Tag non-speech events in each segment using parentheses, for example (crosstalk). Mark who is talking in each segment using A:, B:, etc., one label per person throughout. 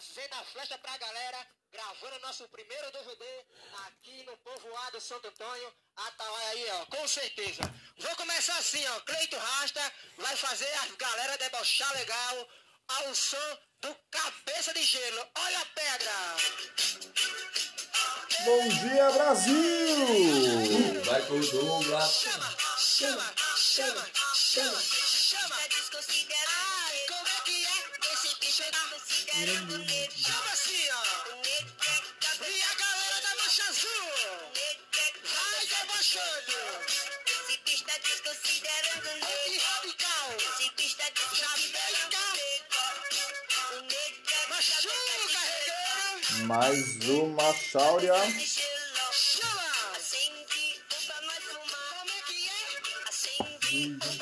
A: fazendo a flecha pra galera, gravando nosso primeiro DVD aqui no povoado Santo Antônio. Atalaia aí, ó, com certeza. Vou começar assim, ó. Cleito Rasta vai fazer a galera debochar legal ao som do Cabeça de Gelo. Olha a pedra!
B: Bom dia, Brasil!
C: Vai pro Douglas.
A: Chama, chama, chama, chama. Considerando negro. Chama assim, ó. E a galera da mancha azul? Vai debochando.
D: Esse tá desconsiderando o negro.
A: radical.
D: Esse tá desconsiderando o negro.
A: Machuca, regueiro.
B: Mais uma cháuria.
A: Chama.
D: Acende um pra nós fumar.
A: Como é que é?
D: Acende um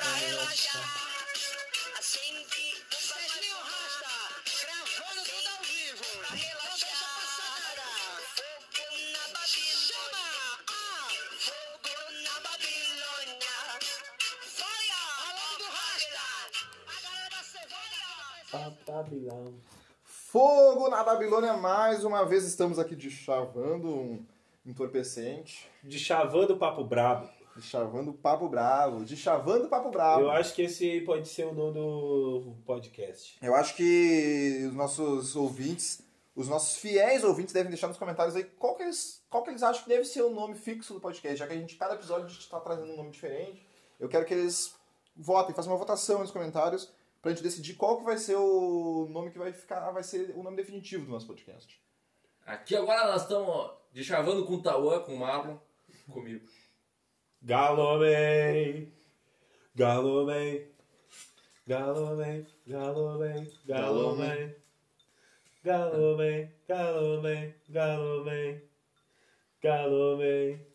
D: Fogo na Babilônia,
B: mais uma vez estamos aqui de chavando um entorpecente,
E: De chavando papo brabo.
B: de chavando papo bravo, de chavando papo bravo.
E: Eu acho que esse pode ser o nome do podcast.
B: Eu acho que os nossos ouvintes, os nossos fiéis ouvintes devem deixar nos comentários aí qual que eles, qual que eles acham que deve ser o nome fixo do podcast, já que a gente, cada episódio, a gente está trazendo um nome diferente. Eu quero que eles votem, façam uma votação nos comentários pra gente decidir qual que vai ser o nome que vai ficar, vai ser o nome definitivo do nosso podcast.
C: Aqui agora nós estamos de chavando com o Tauã, com o Marlon, comigo.
E: Galomei, Galomei, Galomei, Galomei, Galomei, Galomei, Galomei, Galomei, Galomei.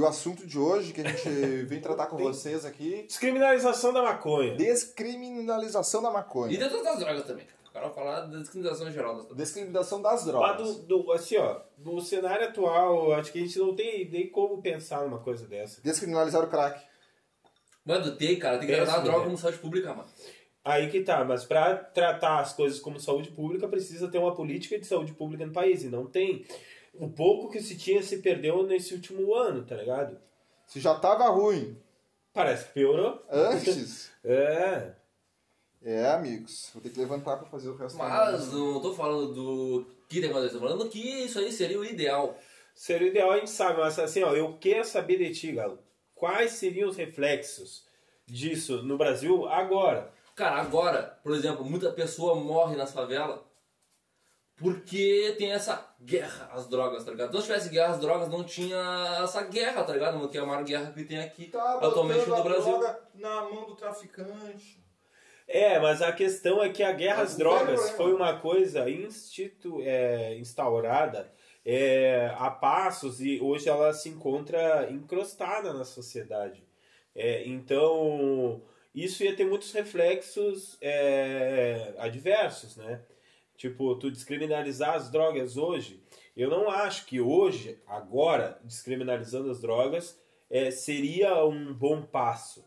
B: E o assunto de hoje que a gente (laughs) vem tratar com vocês aqui,
E: Descriminalização da maconha.
B: descriminalização da
C: E
B: maconha.
C: de todas as drogas também. cara. O cara vai falar da discriminação geral das drogas.
B: Descriminalização das
E: Mas
B: drogas.
E: do, do- assim, ó, no cenário atual, acho que a gente não tem nem como pensar numa coisa dessa.
B: Descriminalizar o crack.
C: Mano, tem, cara, tem que tratar a droga
E: né?
C: como saúde pública, mano.
E: Aí que tá, mas pra tratar as coisas como saúde pública, precisa ter uma política de saúde pública no país, e não tem. O pouco que se tinha se perdeu nesse último ano, tá ligado?
B: Se já tava ruim
E: Parece que piorou.
B: antes, (laughs)
E: É.
B: é, amigos, vou ter que levantar pra fazer o resto. da
C: Mas não tô falando do que tem acontecido, tô falando que isso aí seria o ideal.
E: Seria o ideal, a gente sabe, mas assim, ó, eu quero saber de ti, Galo. Quais seriam os reflexos disso no Brasil agora?
C: Cara, agora, por exemplo, muita pessoa morre nas favelas porque tem essa guerra às drogas, tá ligado? Se não tivesse guerra às drogas, não tinha essa guerra, tá ligado? Que é a maior guerra que tem aqui
B: Tá
C: atualmente no
B: a
C: Brasil.
B: droga na mão do traficante.
E: É, mas a questão é que a guerra às drogas foi uma coisa institu é, instaurada é, a passos e hoje ela se encontra encrostada na sociedade. É, então, isso ia ter muitos reflexos é, adversos, né? Tipo, tu descriminalizar as drogas hoje, eu não acho que hoje, agora, descriminalizando as drogas, é, seria um bom passo.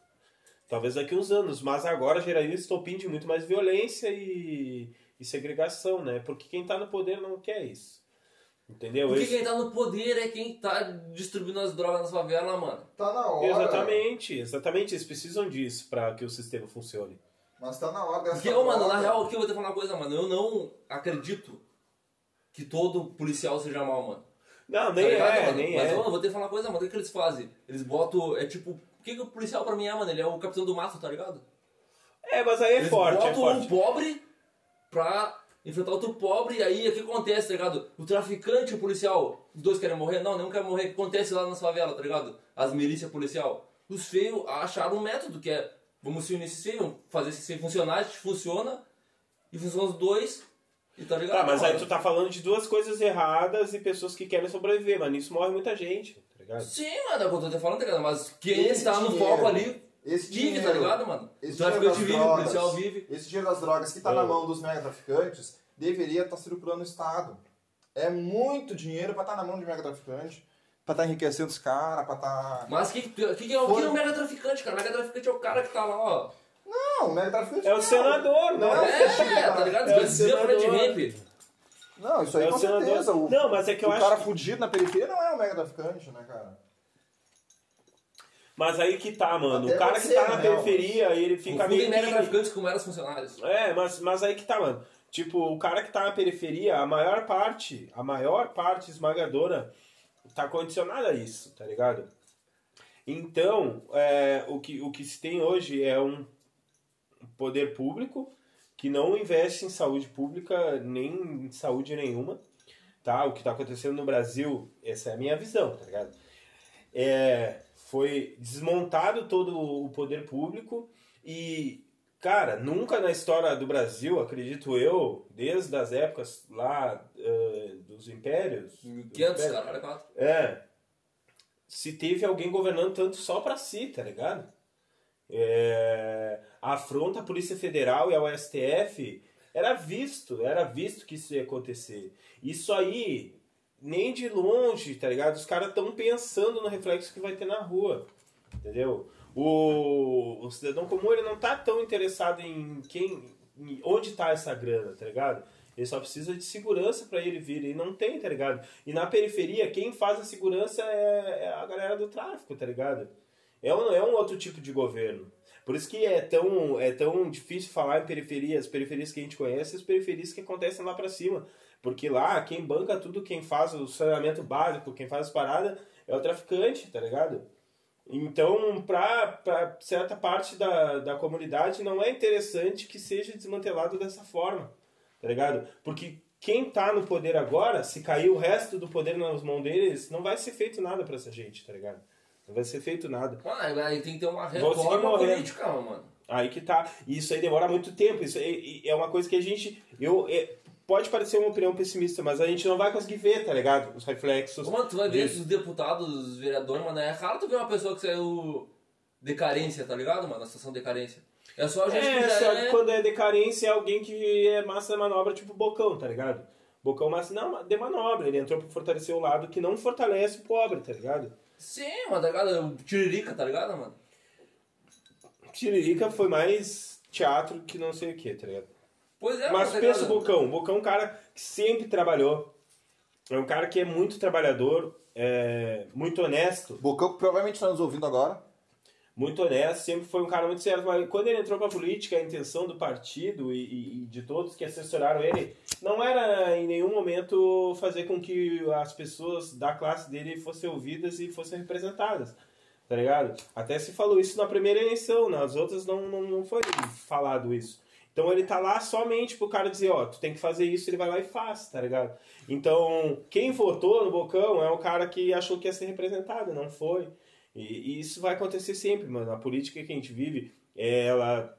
E: Talvez daqui uns anos, mas agora geraria um estopim de muito mais violência e, e segregação, né? Porque quem tá no poder não quer isso. Entendeu?
C: Porque
E: Esse-
C: quem tá no poder é quem tá distribuindo as drogas nas favelas, mano.
B: Tá na hora.
E: Exatamente, exatamente. Eles precisam disso para que o sistema funcione.
B: Mas tá na hora dessa
C: Porque, ô, mano, na real, aqui eu vou te falar uma coisa, mano. Eu não acredito que todo policial seja mal, mano.
E: Não,
C: Tá
E: nem
C: ligado,
E: é,
C: mano?
E: nem
C: Mas,
E: é.
C: mano, vou te falar uma coisa, mano. O que, que eles fazem? Eles botam. É tipo. O que, que o policial pra mim é, mano? Ele é o capitão do mato, tá ligado?
E: É, mas aí é
C: Eles
E: forte, é
C: botam
E: forte.
C: um pobre pra enfrentar outro pobre, e aí o que acontece, tá ligado? O traficante e o policial, os dois querem morrer? Não, nenhum quer morrer. O que acontece lá nas favelas, tá ligado? As milícias policial. Os feios acharam um método que é, vamos se unir esses feios, vamos fazer esses feios funcionar, a gente funciona, e funciona os dois, e tá ligado?
E: Tá, mas aí
C: mano?
E: tu tá falando de duas coisas erradas e pessoas que querem sobreviver, mas nisso morre muita gente, tá ligado?
C: Sim, mano, é o que eu tô te falando, tá ligado? Mas quem
B: Esse
C: tá no
B: dinheiro,
C: foco ali,
B: esse
C: vive,
B: dinheiro,
C: tá ligado, mano?
B: Esse
C: o traficante
B: dinheiro
C: vive,
B: das
C: o
B: drogas,
C: policial vive.
B: Esse dinheiro das drogas que tá
E: É.
B: na mão dos mega traficantes deveria estar circulando no Estado. É muito dinheiro pra estar na mão de mega traficante, pra estar enriquecendo os caras, pra estar.
C: Mas o que, que, que, é, o que é o mega traficante, cara? O mega traficante é o cara que tá lá, ó.
B: Não, o mega traficante
E: É o senador,
B: Não,
E: né?
C: É, tá ligado?
E: É o
C: Fred
E: senador.
B: Não, isso aí
E: É o
B: com
E: senador.
B: certeza. O,
E: Não, mas é que eu
B: o
E: acho
B: cara
E: que-
B: fudido na periferia não é um mega traficante, né, cara?
E: Mas aí que tá, mano.
B: Até
E: o cara que tá na
B: real.
E: periferia, ele fica meio
C: mega
E: que...
C: traficantes como eram os funcionários.
E: É, mas, mas aí que tá, mano. Tipo, o cara que tá na periferia, a maior parte, a maior parte esmagadora tá condicionada a isso, tá ligado? Então, é, o, que, o que se tem hoje é um poder público que não investe em saúde pública nem em saúde nenhuma, tá? O que tá acontecendo no Brasil, essa é a minha visão, tá ligado? É, foi desmontado todo o poder público e, cara, nunca na história do Brasil, acredito eu, desde as épocas lá dos impérios, dos
C: 500,
E: impérios,
C: caralho, quatro.
E: é. Se teve alguém governando tanto só pra si, tá ligado? É, a afronta à Polícia Federal e ao STF era visto, era visto que isso ia acontecer. Isso aí, nem de longe, tá ligado? Os caras estão pensando no reflexo que vai ter na rua, entendeu? O, o cidadão comum ele não tá tão interessado em quem, em onde tá essa grana, tá ligado? Ele só precisa de segurança pra ele vir. E não tem, tá ligado? E na periferia, quem faz a segurança é, é a galera do tráfico, tá ligado? É um, é um outro tipo de governo. Por isso que é tão, é tão difícil falar em periferia, as periferias que a gente conhece, as periferias que acontecem lá pra cima. Porque lá, quem banca tudo, quem faz o saneamento básico, quem faz as paradas, é o traficante, tá ligado? Então, pra certa parte da, da comunidade, não é interessante que seja desmantelado dessa forma, tá ligado? Porque quem tá no poder agora, se cair o resto do poder nas mãos deles, não vai ser feito nada pra essa gente, tá ligado? Não vai ser feito nada.
C: Mano, aí tem que ter uma reforma política, mano.
E: Aí que tá. E isso aí demora muito tempo. Isso aí é uma coisa que a gente. Eu, é- pode parecer uma opinião pessimista, mas a gente não vai conseguir ver, tá ligado? Os reflexos.
C: Mano, tu vai ver
E: disso.
C: os deputados, os vereadores, mano, é raro tu ver uma pessoa que saiu de carência, tá ligado, mano? Na situação de carência. É só a gente
E: É, só
C: é...
E: que quando é decadência é alguém que é massa de manobra, tipo Bocão, tá ligado? Bocão massa, não, de manobra. Ele entrou pra fortalecer o lado que não fortalece o pobre, tá ligado?
C: Sim, mano, tá ligado? O Tiririca, tá ligado, mano?
E: Tiririca foi mais teatro que não sei o que, tá ligado?
C: Pois é,
E: Mas
C: mano, tá
E: pensa o? Bocão. O Bocão é um cara que sempre trabalhou. É um cara que é muito trabalhador, é muito honesto.
B: Bocão que provavelmente está nos ouvindo agora.
E: Muito honesto, sempre foi um cara muito certo. Mas quando ele entrou pra política, a intenção do partido e, e- e de todos que assessoraram ele não era em nenhum momento fazer com que as pessoas da classe dele fossem ouvidas e fossem representadas. Tá ligado? Até se falou isso na primeira eleição, nas outras não, não, não foi falado isso. Então ele tá lá somente pro cara dizer, ó, tu tem que fazer isso, ele vai lá e faz, tá ligado? Então, quem votou no Bocão é o cara que achou que ia ser representado, não foi. E, e isso vai acontecer sempre, mano. A política que a gente vive, ela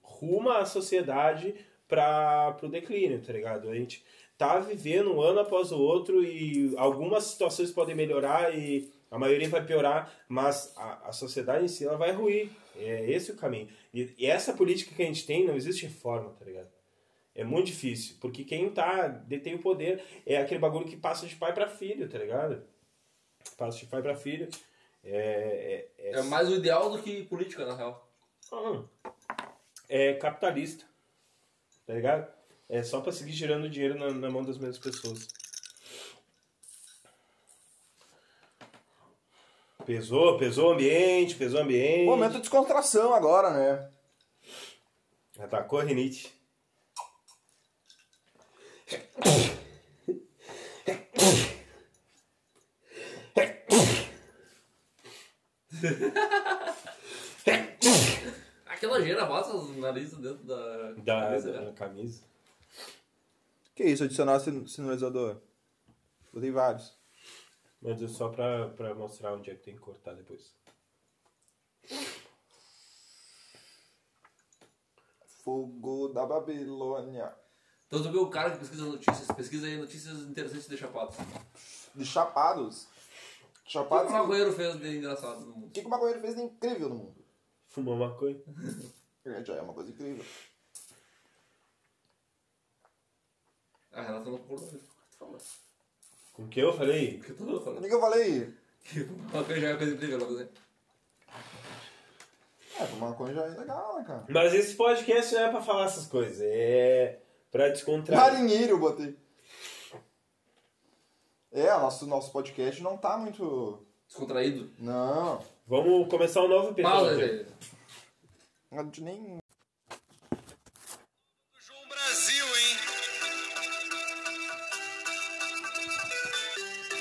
E: ruma a sociedade para pro declínio, tá ligado? A gente tá vivendo um ano após o outro e algumas situações podem melhorar e a maioria vai piorar, mas a, a sociedade em si ela vai ruir. É esse o caminho. E, e essa política que a gente tem não existe reforma, tá ligado? É muito difícil, porque quem tá detém o poder é aquele bagulho que passa de pai para filho, tá ligado? Passa de pai para filho. É, é,
C: É mais o ideal do que política, na real.
E: Hum. é capitalista. Tá ligado? É só pra seguir girando dinheiro na, na mão das mesmas pessoas. Pesou, pesou o ambiente, pesou o ambiente.
B: Momento de descontração agora, né?
E: Atacou a rinite. (laughs) (laughs)
C: Aquela geira bota os narizes dentro da...
E: Da,
C: camisa,
E: da
C: né?
E: camisa.
B: Que isso, adicionar sin- sinalizador. Botei vários.
E: Mas é só pra, pra mostrar onde é que tem que cortar depois.
B: Fogo da Babilônia.
C: Então tu vê o cara que pesquisa notícias, pesquisa aí notícias interessantes de Chapados.
B: De chapados.
C: Que
B: Chapados.
C: o maconheiro fez de engraçado no
B: O
C: mundo?
B: que, que o maconheiro fez de incrível no mundo?
E: Fumou maconha. (laughs)
B: É, Já é uma coisa incrível.
C: A Renata não concordou com o que tu falou.
E: Com o que eu falei?
C: O que tu falou?
B: O que que eu falei?
C: Que maconha já é coisa incrível, logo assim.
B: É, tomar maconha já é legal, né, cara?
E: Mas esse podcast não é pra falar essas coisas, é pra descontrair.
B: Marinheiro eu botei. É, nosso, nosso podcast não tá muito.
C: Descontraído.
B: Não.
E: Vamos começar um novo
C: Pausa,
E: episódio.
C: velho.
B: Gente nem.
F: João Brasil, hein?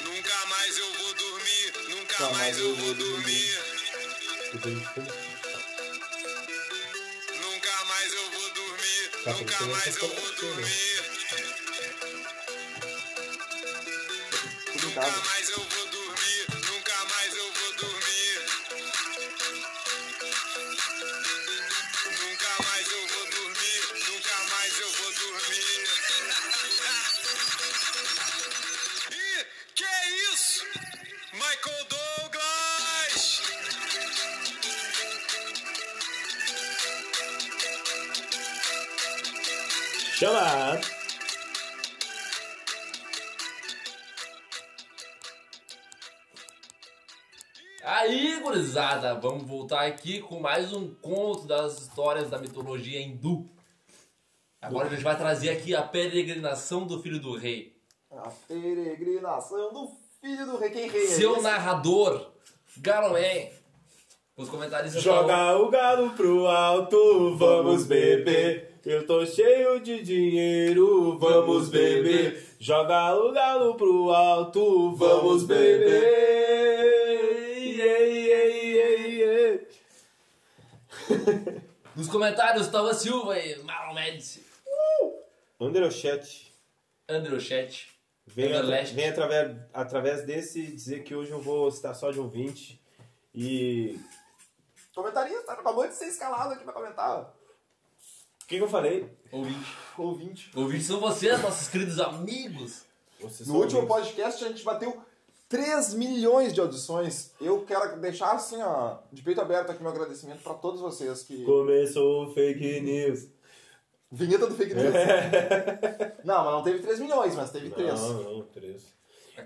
F: Nunca mais eu vou dormir, nunca mais eu vou dormir. Nunca mais eu vou dormir,
E: Tá
F: nunca mais eu vou
E: né?
F: dormir. Nunca
B: casa.
F: mais eu vou dormir, nunca mais eu vou dormir. Nunca mais eu vou dormir, nunca mais eu vou dormir. Ih, (laughs) que é isso? Michael Douglas!
E: Chama!
C: Aí, gurizada, vamos voltar aqui com mais um conto das histórias da mitologia hindu. Agora a gente vai trazer aqui a peregrinação do filho do rei.
B: A peregrinação do filho do rei. Quem rei é
C: Seu
B: esse?
C: narrador, Galoé. Os comentaristas
E: Joga o galo pro alto, vamos beber. Eu tô cheio de dinheiro, vamos beber. Joga o galo pro alto, vamos beber. (laughs)
C: Nos comentários, Tava Silva e Marlon Médici.
E: Anderochet,
C: Androchet.
E: vem, atra- vem através, através desse dizer que hoje eu vou estar só de ouvinte. E.
B: Comentarista, acabou de ser escalado aqui pra comentar.
E: O que, que eu falei?
C: Ouvinte.
B: Ouvinte.
C: Ouvintes são vocês, nossos queridos amigos.
E: Vocês
B: No último
E: ouvintes.
B: podcast a gente bateu 3 milhões de audições. Eu quero deixar assim, ó, de peito aberto aqui meu agradecimento pra todos vocês que.
E: Começou o fake news.
B: Vinheta do fake news. (laughs) não, mas não teve 3 milhões, mas teve 3.
E: Não, não, três.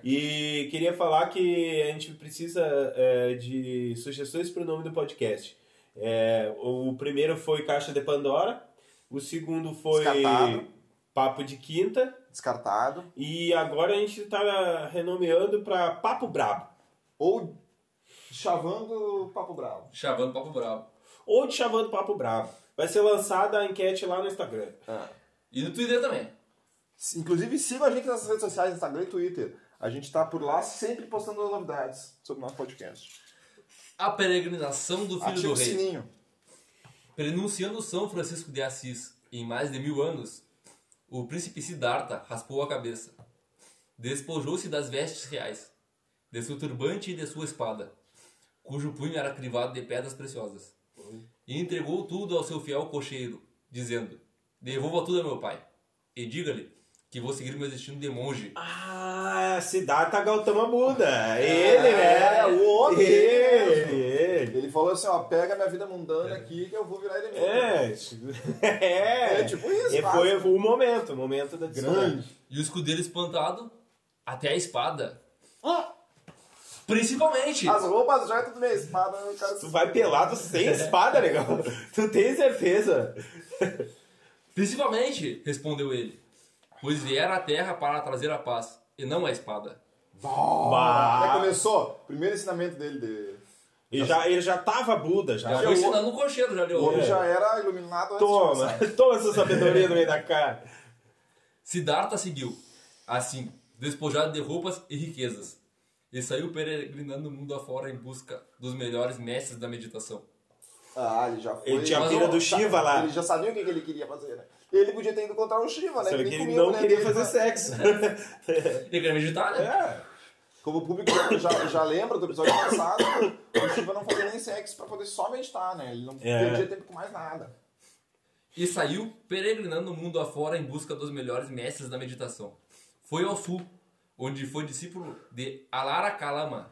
E: E queria falar que a gente precisa é, de sugestões para o nome do podcast. É, o primeiro foi Caixa de Pandora, o segundo foi
B: Descartado.
E: Papo de Quinta,
B: Descartado.
E: e agora a gente está renomeando para Papo Brabo.
B: Ou chavando Papo Bravo.
C: Chavando Papo Bravo.
E: Ou de Chavando Papo Brabo. Vai ser lançada a enquete lá no Instagram.
C: E no Twitter também.
B: Inclusive sigam a gente nas redes sociais, Instagram e Twitter. A gente tá por lá sempre postando novidades sobre o nosso podcast.
C: A peregrinação do filho
B: Ativa
C: do
B: o
C: rei.
B: sininho.
C: Prenunciando São Francisco de Assis em mais de mil anos, o príncipe Siddhartha raspou a cabeça. Despojou-se das vestes reais, de seu turbante e de sua espada, cujo punho era crivado de pedras preciosas, e entregou tudo ao seu fiel cocheiro, dizendo: Devolva tudo a meu pai, e diga-lhe que vou seguir meu destino de monge.
E: Ah, Siddhartha Gautama Buda. Ele, né?
B: É, o homem.
E: Ele, ele.
B: Falou assim, ó, pega minha vida mundana aqui que eu vou virar eremita.
E: É, (laughs) é,
B: É, tipo isso,
E: E foi o momento, o momento da
B: Grande.
C: E o escudeiro espantado, até a espada.
B: Ah,
C: Principalmente!
B: as roupas já é tudo minha espada, o cara...
E: Tu vai pelado sem espada, legal. (laughs) Tu tem certeza?
C: Principalmente, respondeu ele, pois viera à terra para trazer a paz, e não a espada.
B: Bah. Aí
E: Bah.
B: começou, primeiro ensinamento dele de...
E: Ele já, ele já tava Buda, já.
C: Já foi ensinando no cocheiro, já
B: O
C: deu.
B: homem
E: É.
B: já era iluminado antes
E: Toma, (laughs) toma essa sabedoria no meio da cara.
C: Siddhartha seguiu, assim, despojado de roupas e riquezas, e saiu peregrinando o mundo afora em busca dos melhores mestres da meditação.
B: Ah, ele já foi...
E: Ele tinha a pira do Shiva lá.
B: Ele já sabia o que ele queria fazer, né? Ele podia ter ido encontrar o Shiva, né?
E: Só que ele
B: a
E: não queria fazer
B: né?
E: sexo. (laughs)
C: Ele queria meditar, né?
E: É.
B: Como o público já, já, lembra do episódio passado, o Shiva não fazia nem sexo pra poder só meditar, né? Ele não
E: É.
B: perdia tempo com mais nada.
C: E saiu peregrinando o mundo afora em busca dos melhores mestres da meditação. Foi ao sul, onde foi discípulo de Alara Kalama.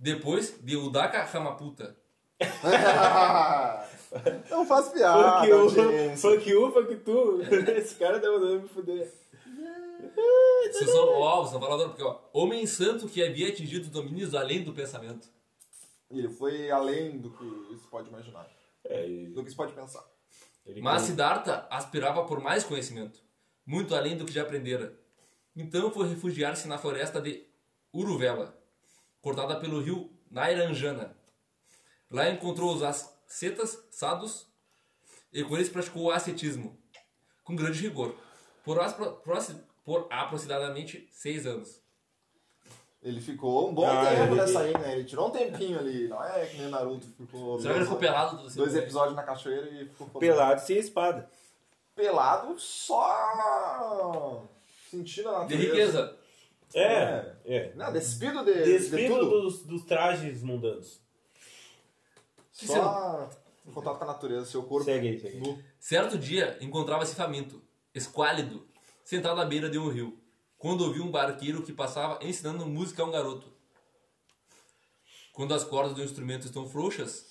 C: Depois de Udaka Ramaputa. (laughs)
B: não faz piada,
E: you,
B: audiência.
E: fuck you, fuck tu. (laughs) Esse cara tá mandando me fuder. (laughs)
C: Vocês são, ó, vocês são faladores, porque ó, homem santo que havia atingido domínios além do pensamento.
B: Ele foi além do que se pode imaginar.
E: É, e
B: Do que se pode pensar.
E: ele
C: Mas
E: com-
C: Siddhartha aspirava por mais conhecimento, muito além do que já aprendera. Então foi refugiar-se na floresta de Uruvela, cortada pelo rio Nairanjana. Lá encontrou os ascetas sadhus e com eles praticou o ascetismo, com grande rigor, por, aspro- proxi- por aproximadamente seis anos.
B: Ele ficou um bom
E: Ah,
B: tempo
E: ele-
B: nessa aí, né? Ele tirou um tempinho ali. Não é que nem Naruto ficou.
C: Será que ele ficou pelado? do
B: Dois episódios na cachoeira e ficou
E: pelado sem espada.
B: Pelado só sentindo a
C: De
B: natureza.
C: riqueza.
E: É, é.
B: Não, despido de, de
E: Despido
B: tudo.
E: dos, dos trajes mundanos.
B: Só em contato com a natureza, seu corpo.
E: Segue aí, segue.
C: Certo dia, encontrava-se faminto, esquálido, sentado à beira de um rio, quando ouviu um barqueiro que passava ensinando música a um garoto. Quando as cordas do instrumento estão frouxas,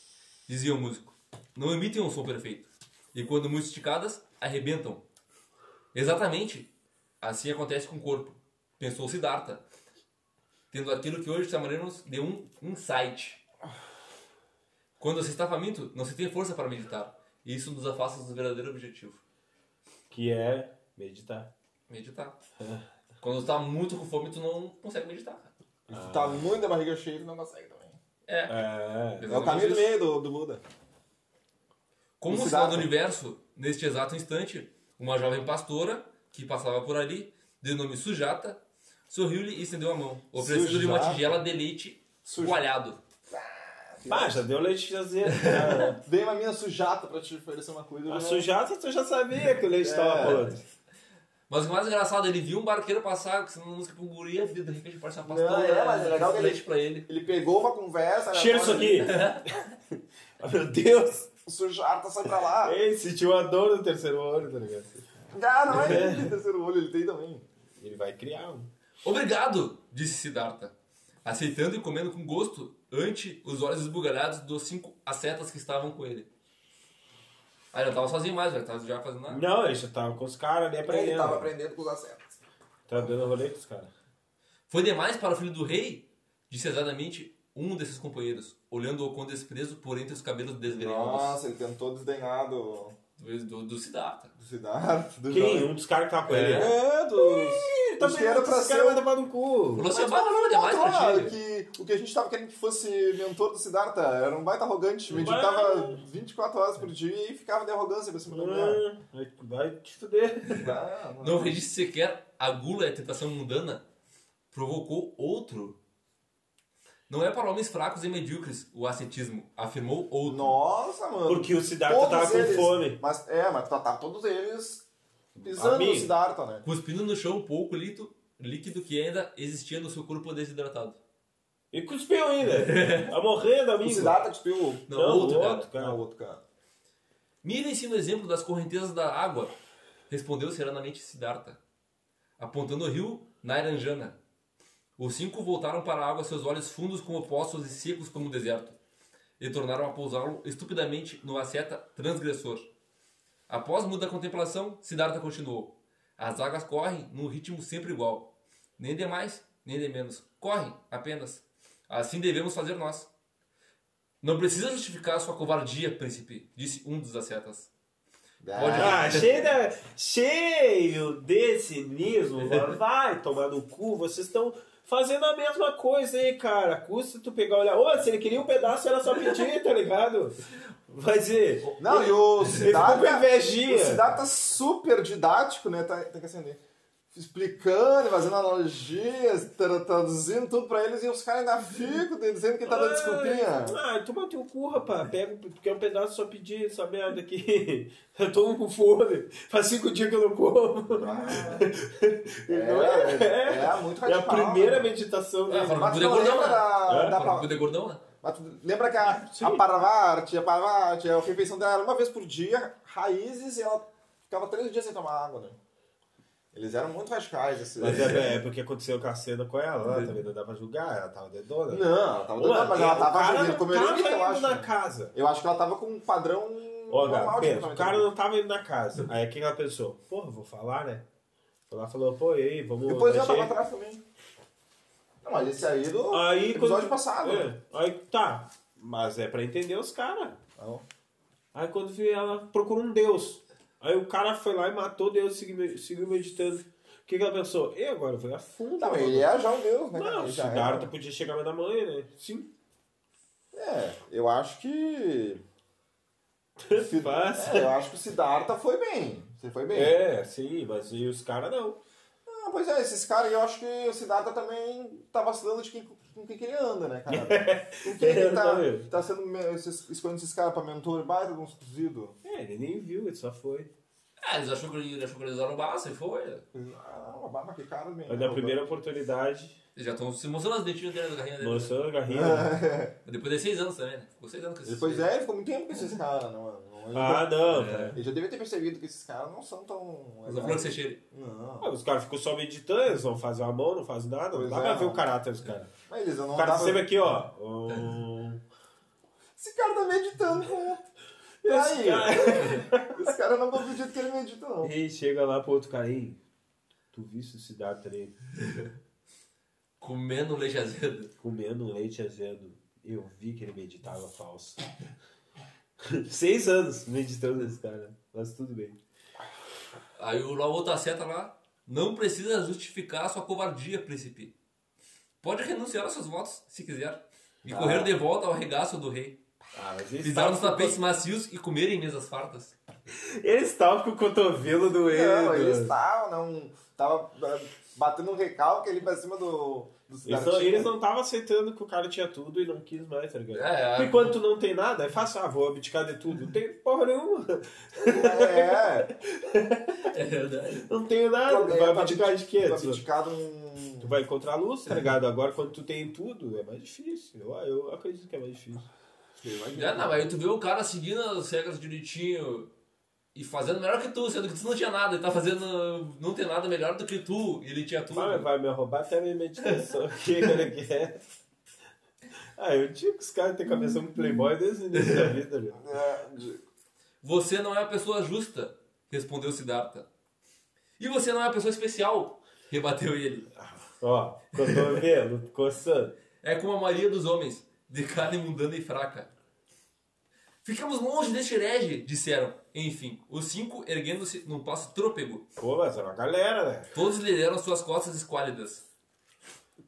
C: dizia o músico, não emitem um som perfeito. E quando muito esticadas, arrebentam. Exatamente assim acontece com o corpo, pensou Siddhartha, tendo aquilo que hoje chamaremos de um insight. Quando você está faminto, não se tem força para meditar. E isso nos afasta do verdadeiro objetivo.
E: Que é meditar.
C: Meditar. Quando tu tá muito com fome, tu não consegue meditar. cara.
B: E tu tá muito da barriga cheia e não consegue também.
C: É.
E: É.
B: É o caminho do meio do, do Buda.
C: Como sinal do universo, neste exato instante, uma jovem pastora que passava por ali, de nome Sujata, sorriu-lhe e estendeu a mão, oferecendo-lhe uma
B: Sujata?
C: tigela de leite
B: Suja-
C: coalhado.
E: Já deu leite caseiro. já.
B: Veio uma mina sujata pra te oferecer uma coisa.
E: A
B: já-
E: sujata tu já sabia que o leite
B: É.
E: tava podre.
C: Mas o mais engraçado, ele viu um barqueiro passar, que uma música pro guri, e de repente aparece uma pastora.
B: Não, é, mas é legal que ele-
C: pra ele.
B: Ele pegou uma conversa.
E: Cheira isso aqui. oh, (laughs) meu Deus.
B: O sujata sai pra lá.
E: Ele sentiu a dor no terceiro olho, tá ligado?
B: Ah, não é ele, terceiro olho, ele tem também.
E: Ele vai criar um.
C: Obrigado, disse Siddhartha, aceitando e comendo com gosto ante os olhos esbugalhados dos cinco ascetas que estavam com ele. Ah, ele não tava sozinho mais, velho, tava já fazendo nada.
E: Não, ele já tava com os caras ali aprendendo.
B: Ele tava aprendendo com os acertos.
E: Tá dando rolê com os caras.
C: Foi demais para o filho do rei, disse exatamente um desses companheiros, olhando-o com desprezo por entre os cabelos desgrenhados
B: Nossa, ele tentou desdenhar do,
C: do, do, do Siddhartha.
B: do Siddhartha. Do
E: Quem?
B: jovem.
E: Um dos caras que tava com ele.
B: É, dos.
E: Tá
B: Os que era pra
E: Os
B: ser.
E: caras
B: o-
E: vai tomar no cu.
C: Falou assim,
B: Mas
C: "Bah,
B: não,
C: foi demais pra ti.
B: que o que a gente tava querendo que fosse mentor do Siddhartha era um baita arrogante. Meditava 24 horas por dia e ficava de arrogância pra cima da mulher.
E: Ah, vai- te fuder.
B: Ah, não.
C: Não resiste sequer a gula e a tentação mundana, provocou outro. Não é para homens fracos e medíocres o ascetismo, afirmou outro.
B: Nossa, mano.
E: Porque o Siddhartha
B: Todos
E: tava com
B: eles.
E: fome.
B: Mas, é, mas tá, tá todos eles pisando
E: Amigo.
B: no Siddhartha, né?
C: cuspindo no chão um pouco líquido, líquido que ainda existia no seu corpo desidratado.
E: E cuspiu ainda. (laughs) Tá morrendo,
B: O
E: amigo.
B: Siddhartha cuspiu.
C: Não,
E: Não,
C: outro,
E: o
C: cara.
E: outro, cara.
B: Não, o outro cara.
C: Mirem-se no exemplo das correntezas da água, respondeu serenamente Siddhartha, apontando o rio Nairanjana. Os cinco voltaram para a água, seus olhos fundos como poços e secos como o deserto, e tornaram a pousá-lo estupidamente no asceta transgressor. Após muda contemplação, Siddhartha continuou. As águas correm num ritmo sempre igual. Nem de mais, nem de menos. Correm, apenas. Assim devemos fazer nós. Não precisa justificar sua covardia, príncipe, disse um dos ascetas. Pode-
E: Ah, cheio, da- cheio de cinismo. (laughs) Vai tomar no cu. Vocês estão fazendo a mesma coisa aí, cara. Custa tu pegar e olhar. Ô, se ele queria um pedaço, era só pedir, tá ligado? Vai dizer.
B: Não, e o
E: Ele ficou com invejinha.
B: O Siddhartha super didático, né? Tá, tem que acender. Explicando, fazendo analogias, tra- traduzindo tudo pra eles e os caras ainda ficam dizendo que tá dando desculpinha.
E: Ah, toma teu cu, rapaz. Pega, porque é um pedaço só pedir essa merda aqui. (laughs) Eu tô com fome. Faz cinco dias que eu não como. (laughs)
B: É,
E: Não
B: é, é muito
E: É a
B: radical.
E: primeira
B: né?
E: meditação
C: É,
E: dele.
C: fala-
B: Mas tu
C: Buda
B: não
C: gordão,
B: lembra
C: né?
B: da,
E: É,
B: da,
C: do gordão, né?
B: Lembra que a, a Parvati, a Parvati, a refeição dela era uma vez por dia, raízes, e ela ficava três dias sem tomar água, né? Eles eram muito radicais, esses.
E: Mas é, é porque aconteceu com a cena com ela também não dá pra julgar, ela tava dedona.
B: Não, ela tava
E: Pô,
B: dando, mas ela tava
E: cara não
B: como
E: tava
B: eu acho.
E: na
B: né?
E: casa.
B: Eu acho que ela tava com um padrão
E: Ó,
B: normal
E: pensa, o cara não tava indo na casa. Aí o que ela pensou? Porra, vou falar, né? Foi lá e falou, pô, e aí, vamos...
B: Depois ela tava atrás também. Não, mas esse aí do
E: Aí,
B: episódio
E: quando-
B: passado.
E: É, aí, tá. Mas é pra entender os caras.
B: Não.
E: Aí quando vê ela procura um Deus. Aí o cara foi lá e matou Deus e seguiu, meditando. O que, que ela pensou? E agora foi a fundo.
B: Não, ele é já um deus, né?
E: Não, o
B: é.
E: Siddhartha podia chegar mais da mãe, né? Sim.
B: É, eu acho que. (laughs)
E: Faz.
B: É, eu acho que o Siddhartha foi bem. Você foi bem.
E: É, sim, mas e os caras não.
B: Ah, pois é, esses caras, eu acho que o Siddhartha também tá vacilando de quem, com quem que ele anda, né, cara? (laughs) Com quem ele tá,
E: Exatamente.
B: tá sendo, escolhendo esses caras pra mentor, baita de cozidos.
E: É, ele nem viu, ele só foi.
C: Ah, eles achou que ele achou que eles usaram base e foi.
B: Ah, uma barba que cara, bem.
E: Mas na primeira oportunidade,
C: Eles já estão se mostrando as dentinhas dele da garrinha dele.
E: mostrou a garrinha. né? (laughs)
C: Depois de seis anos também, né? Ficou seis anos com esses
B: Depois é, ficou muito tempo com esses caras, não, não
E: Ah,
B: já-
E: não.
C: É.
E: cara.
B: Ele já devia ter percebido que esses caras não são tão.
C: Mas não que você.
B: Não.
E: Ah, Os caras ficam só meditando, eles não fazem a mão, não fazem nada. Não
B: Pois
E: dá
B: é,
E: pra ver
B: não.
E: o caráter dos caras.
B: Mas eles não
E: O cara
B: pra-
E: sempre aqui, ó. (laughs) um-
B: Esse cara tá meditando com. E
E: Esse
B: aí?
E: cara- (laughs)
B: Esse cara não acredita que ele medita, não.
E: E chega lá pro outro cara, ei, tu viste o Siddhartha ali
C: Comendo leite azedo.
E: comendo um leite azedo? Eu vi que ele meditava falso. (laughs) Seis anos meditando esse cara, mas tudo bem.
C: Aí o lá outro seta lá não precisa justificar a sua covardia, príncipe. Pode renunciar aos seus votos, se quiser, e
B: Ah.
C: correr de volta ao regaço do rei.
E: Ah,
C: Pisar nos tapetes
E: com...
C: macios e comer em mesas fartas.
E: Eles estavam com o cotovelo doendo.
B: Não, eles estavam, não. Tava eh, batendo um recalque ali pra cima do. do
E: Eles não- Eles não estavam aceitando que o cara tinha tudo e não quis mais, tá ligado?
C: É, é.
E: quando tu não tem nada, é fácil, ah, vou abdicar de tudo. Não tem porra nenhuma.
B: É, (laughs)
C: É verdade.
E: Não tenho nada. Tu vai abdicar de quê? Tu,
B: abdicado um.
E: tu vai encontrar luz, tá ligado? Agora, quando tu tem tudo, é mais difícil. Eu, eu acredito que é mais difícil.
C: Já não, mas aí tu vê o cara seguindo as regras direitinho e fazendo melhor que tu, sendo que tu não tinha nada, ele tá fazendo. não tem nada melhor do que tu, e ele tinha tudo.
E: Vai, vai me roubar até a minha meditação (laughs) aqui, cara, que é. Ah, eu tinha que os caras têm cabeça com playboy desde o início da vida, meu. (laughs)
B: É,
C: Você não é a pessoa justa, respondeu Siddhartha. E você não é a pessoa especial, rebateu ele.
E: Ó, cotovelo, coçando.
C: É como a maioria dos homens, de carne mundana e fraca. Ficamos longe deste herege, disseram. Enfim, os cinco erguendo-se num passo trôpego.
E: Pô, mas é uma galera, né?
C: Todos lhe deram suas costas esquálidas.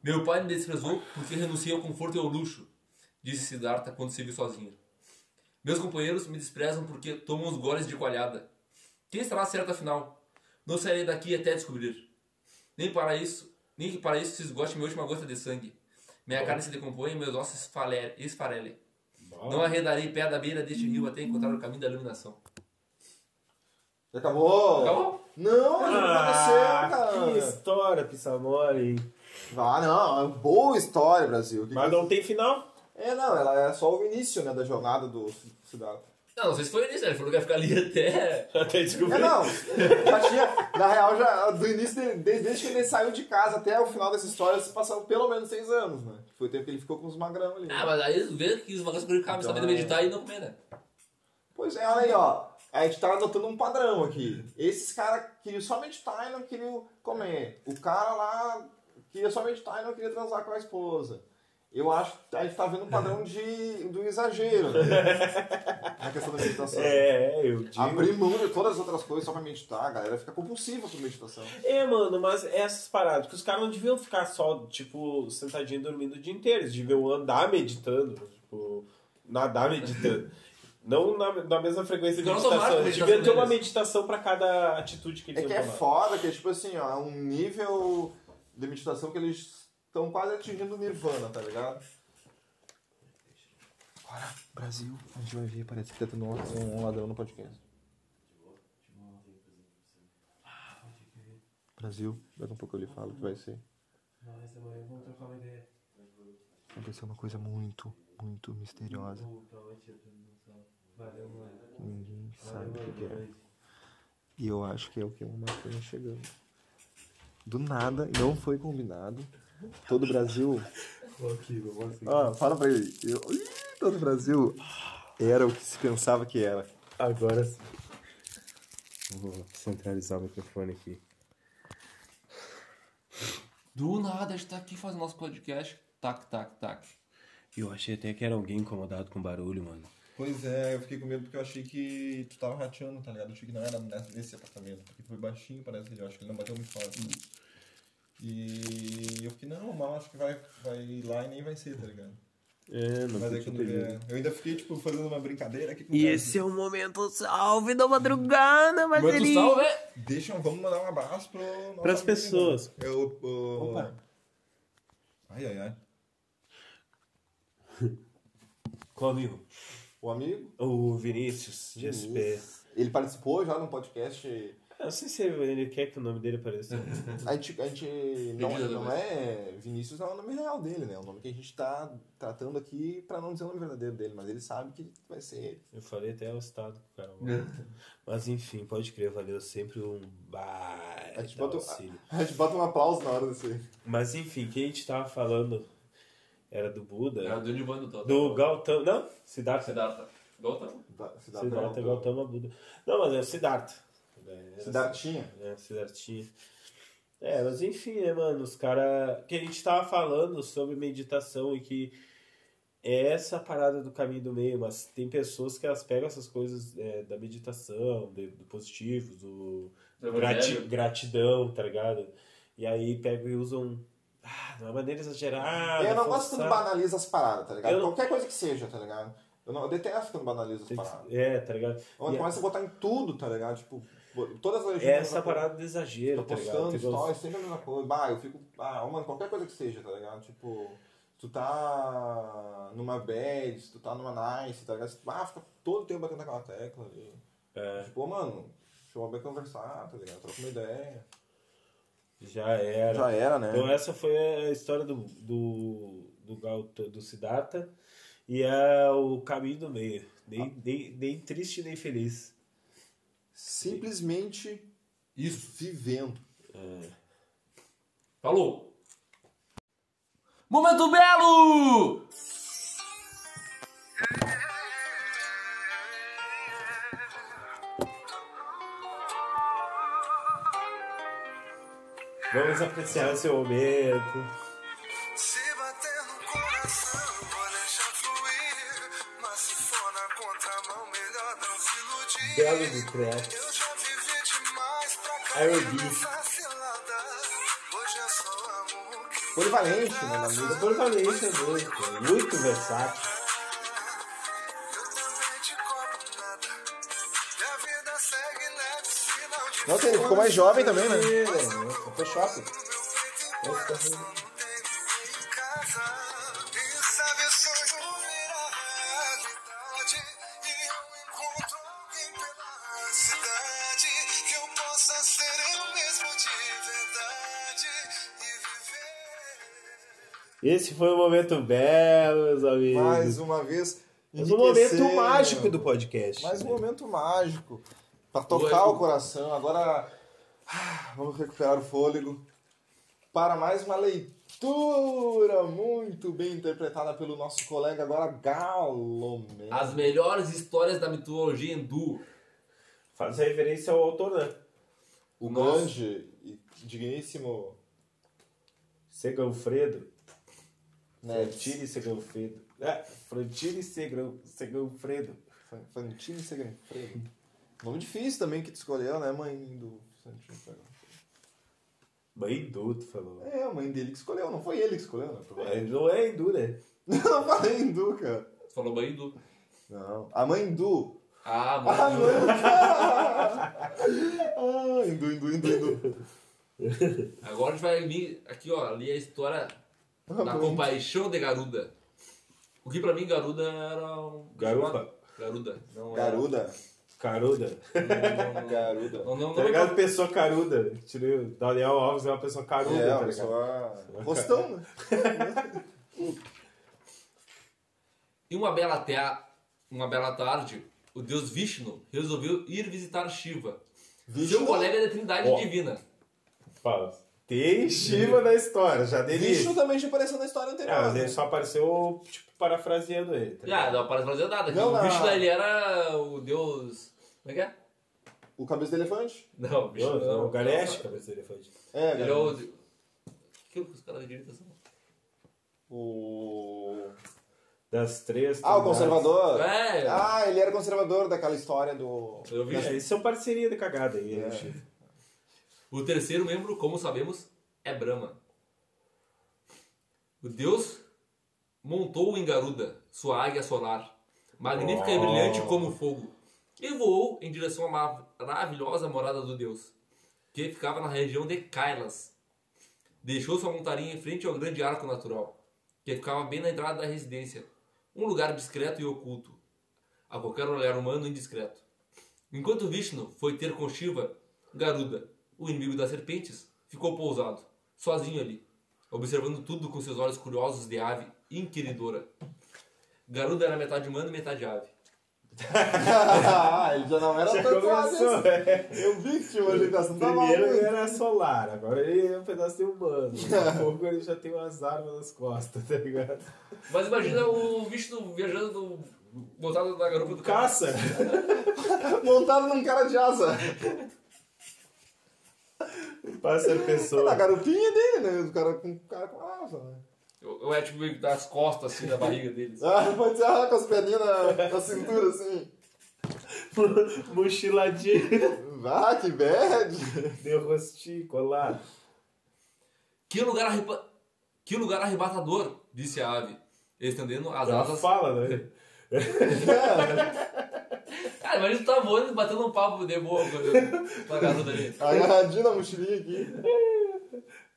C: Meu pai me desprezou porque renunciei ao conforto e ao luxo, disse Siddhartha quando se viu sozinho. Meus companheiros me desprezam porque tomam os goles de coalhada. Quem estará certo afinal? Não sairei daqui até descobrir. Nem para isso, nem que para isso se esgote minha última gota de sangue. Minha carne se decompõe e meus ossos esfarelem. Não arredarei pé da beira deste rio até encontrar o caminho da iluminação.
B: Já acabou?
C: Acabou?
B: Não, não
E: Ah,
B: aconteceu,
E: que
B: cara.
E: história, Pissamore?
B: Ah, não, é uma boa história, Brasil. Que
E: Mas
B: que-
E: não tem final?
B: É, não, ela é só o início, né, da jornada do Siddhartha.
C: Não, não sei se foi isso, ele falou que ia ficar ali até. (laughs)
E: Até descobrir.
B: É, não, já tinha, na real, já, do início, dele, desde, desde que ele saiu de casa até o final dessa história, se passaram pelo menos seis anos, né? Foi o tempo que ele ficou com os magrão ali.
C: Ah, mas aí vê que os vagões por cabem sabendo meditar e não comer, né?
B: Pois é, olha aí, ó. A gente tá adotando um padrão aqui. Esses caras queriam só meditar e não queriam comer. O cara lá queria só meditar e não queria transar com a esposa. Eu acho que a gente tá vendo um padrão de, do exagero, né? (laughs) Na questão da meditação.
E: É, eu digo.
B: Abrir mão de todas as outras coisas só pra meditar, a galera fica compulsiva por meditação.
E: É, mano, mas essas paradas, porque os caras não deviam ficar só, tipo, sentadinho dormindo o dia inteiro. Eles deviam andar meditando, tipo, nadar meditando. não na, na mesma frequência de
C: Não
E: meditação.
C: a
E: deviam ter uma meditação pra cada atitude que eles
B: É que é foda, que é tipo assim, ó, é um nível de meditação que eles estão quase atingindo o nirvana, tá ligado? Agora, Brasil, a gente vai ver, parece que tá tendo um, um ladrão no podcast. Brasil, daqui a pouco eu lhe falo o que vai ser. Aconteceu uma coisa muito, muito misteriosa. Ninguém sabe o que é. E eu acho que é o que? Uma máquina chegando. Do nada, não foi combinado. Todo o Brasil. Ó, fala pra ele. Eu... Todo o Brasil era o que se pensava que era.
E: Agora sim. Vou centralizar o microfone aqui.
C: Do nada a gente tá aqui fazendo nosso podcast. Tac, tac, tac.
E: Eu achei até que era alguém incomodado com barulho, mano.
B: Pois é, eu fiquei com medo porque eu achei que tu tava rateando, tá ligado? Eu achei que não era nesse apartamento, porque foi baixinho, parece que eu acho que ele não bateu muito forte. E eu fiquei, não, mal, acho que vai, vai lá e nem vai ser, tá ligado?
E: É, não
B: Mas aí quando vier, eu ainda fiquei, tipo, fazendo uma brincadeira aqui com o
E: E esse é o momento salve da madrugada, Marcelinho.
C: salve, é?
B: Deixa, vamos mandar um abraço pro nosso
E: Pras
B: amigo,
E: pessoas.
B: né? Eu, o-
E: Opa.
B: Ai, ai, ai. (laughs)
E: Qual amigo?
B: O amigo,
E: O Vinícius GSP.
B: ele participou já no podcast.
E: Eu não sei se ele quer que o nome dele apareça.
B: A gente, a gente não, não é. Vinícius é o nome real dele, né? É o nome que a gente tá tratando aqui pra não dizer o nome verdadeiro dele, mas ele sabe que vai ser ele.
E: Eu falei até o estado pro cara. Mas enfim, pode crer, valeu sempre um
B: A gente,
E: baita
B: bota, a gente bota um aplauso na hora desse.
E: Mas enfim, quem a gente tava falando era do Buda.
C: Era do todo.
E: Do Gautama. Não, Siddhartha.
C: Siddhartha. Gautama.
B: Da,
E: Siddhartha Gautama Buda. Não, mas é o Siddhartha. É,
B: Siddhartinha.
E: É, Siddhartinha. É, mas enfim, né, mano, os caras. Que a gente tava falando sobre meditação e que é essa parada do caminho do meio, mas tem pessoas que elas pegam essas coisas é, da meditação, de- do positivo, do
C: Do
E: grati- gratidão, tá ligado? E aí pegam e usam ah, de uma maneira exagerada.
B: eu não gosto quando banaliza as paradas, tá ligado?
E: Eu não-
B: Qualquer coisa que seja, tá ligado? Eu, não, eu detesto quando banaliza as paradas.
E: É, tá ligado?
B: Quando
E: E
B: começa a botar em tudo, tá ligado? Tipo, todas as
E: é
B: legendas.
E: essa parada do exagero,
B: Tô
E: tá ligado?
B: postando
E: Tem uns-
B: stories, sempre a mesma coisa. Bah, eu fico. Ah, mano, qualquer coisa que seja, tá ligado? Tipo, tu tá numa bad, tu tá numa nice, tá ligado? Ah, fica todo tempo batendo naquela tecla ali.
E: É.
B: Tipo, mano, chama bem conversar, tá ligado? Troca uma ideia.
E: Já era.
B: era, né?
E: Então essa foi a história do, do, do, Gauta- do Siddhartha e é o caminho do meio. Nem, nem, nem triste nem feliz.
B: Simplesmente isso, vivendo.
C: Falou! Momento Belo!
E: Vamos apreciar esse momento.
F: Se bater no coração,
E: versátil.
F: eu também te cobro nada. E a vida segue leve, sinal de
B: Nossa, ele ficou mais jovem também, né?
E: É,
B: Photoshop.
E: Esse foi o momento belo, meus amigos.
B: Mais uma vez.
E: Mas um momento mágico do podcast.
B: Mais um
E: né?
B: momento mágico. Pra tocar
C: Oi.
B: o coração. Agora ah, vamos recuperar o fôlego. Para mais uma leitura muito bem interpretada pelo nosso colega agora Galo.
C: As melhores histórias da mitologia hindu.
E: Faz referência ao autor, né?
B: O grande e digníssimo
E: Seganfredo.
B: Né,
E: Frantini Seganfredo. É, Frantini Segan- Seganfredo.
B: Fantini Segredo. Nome difícil também que tu escolheu, né, mãe do Fantini Segredo.
E: Mãe hindu, tu falou.
B: É, a mãe dele que escolheu, não foi ele que escolheu, né?
E: É, não é hindu, né? (laughs)
B: Não falei hindu, cara.
C: Tu falou bem hindu.
B: Não. A mãe hindu.
C: Ah,
B: Ah,
C: mano.
B: não. (laughs) ah, hindu, hindu, hindu, hindu.
C: Agora a gente vai vir aqui, ó, ali a história da
B: mãe.
C: compaixão de Garuda. O que pra mim Garuda era um.
E: Garupa.
C: Garuda. Não,
B: Garuda.
E: Caruda.
C: Não, não,
B: Garuda.
C: não, não,
E: Tá
C: não,
E: ligado? Pessoa caruda. Tirei o Daniel Alves é uma pessoa caruda,
B: É,
E: tá
B: uma
E: ligado?
B: pessoa... Rostão, né?
C: Em uma bela, tea- uma bela tarde, o deus Vishnu resolveu ir visitar Shiva, seu colega da Trindade
E: Ó.
C: Divina.
E: Fala. Tem Shiva na história, já dele.
B: Vishnu também já apareceu na história anterior.
E: É, mas
B: né?
E: ele só apareceu, tipo, parafraseando ele. Tá
C: Ah, não fazer nada.
B: Não,
C: o
B: não.
C: Vishnu ele era o deus. Como é que é?
B: O cabeça de elefante?
C: Não, o Vishnu
E: Não,
C: não.
E: o Ganesh, cabeça de elefante.
B: É,
C: Ele é o. O que que os caras de direita são?
B: O...
E: das três.
B: Ah, o conservador?
C: É.
B: Ah, ele era conservador daquela história do.
C: Eu vi.
E: É, isso é uma parceria de cagada aí.
B: É.
E: gente.
C: O terceiro membro, como sabemos, é Brahma. O deus montou em Garuda, sua águia solar, magnífica e
E: Oh.
C: brilhante como o fogo, e voou em direção à ma- maravilhosa morada do deus, que ficava na região de Kailas. Deixou sua montaria em frente ao grande arco natural, que ficava bem na entrada da residência, um lugar discreto e oculto, a qualquer olhar humano indiscreto. Enquanto Vishnu foi ter com Shiva, Garuda, o inimigo das serpentes, ficou pousado, sozinho ali, observando tudo com seus olhos curiosos de ave inquiridora. Garuda era metade humano e metade ave. (laughs)
B: ele já não era
E: Já
B: tanto
E: começou,
B: assim.
E: é.
B: Eu vi que tinha uma agitação. Tá
E: Primeiro ele era solar, agora ele é um pedaço de humano. Daqui a (laughs) pouco ele já tem umas armas nas costas, tá ligado?
C: Mas imagina o Vishnu viajando do, montado na garupa do.
E: Caça!
B: Montado num cara de asa. (laughs)
E: Pássaro
B: Na
E: pessoa.
B: garupinha dele, né? O cara com, o cara com asa, né?
C: Ou é tipo meio das costas, assim, da barriga deles.
B: Ah, pode ser ah, com as perninhas na, na cintura, assim. (laughs)
E: Mochiladinho.
B: Ah, que bad.
E: Deu rostinho colado.
C: Que lugar, arreba... que lugar arrebatador, disse a ave, estendendo as
E: Ela
C: asas.
E: fala, né? (laughs)
C: Cara, imagina tu tá voando batendo um papo de boa com com a garota ali.
B: Agarradinho na mochilinha aqui.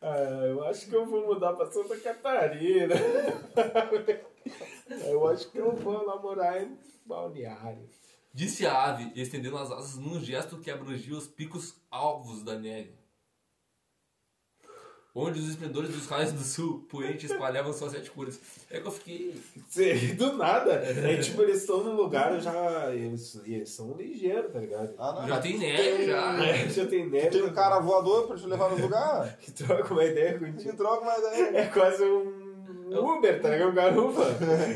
E: Ah, eu acho que eu vou mudar pra Santa Catarina. (laughs) eu acho que eu vou namorar em balneário.
C: Disse a ave, estendendo as asas num gesto que abrangia os picos alvos da neve. Onde os esplendores dos raios do sul poente espalhavam suas sete cores. É que eu fiquei.
E: Sim, (laughs) do nada. É tipo, eles estão num lugar já. Eles, eles são ligeiros, tá ligado?
B: Ah, não.
C: Já tem neve, já.
E: É, já tem neve.
B: Tem um cara voador pra te levar no lugar. (laughs)
E: que troca uma ideia contigo.
B: troca uma ideia.
E: É quase um Uber, tá ligado? Um garupa.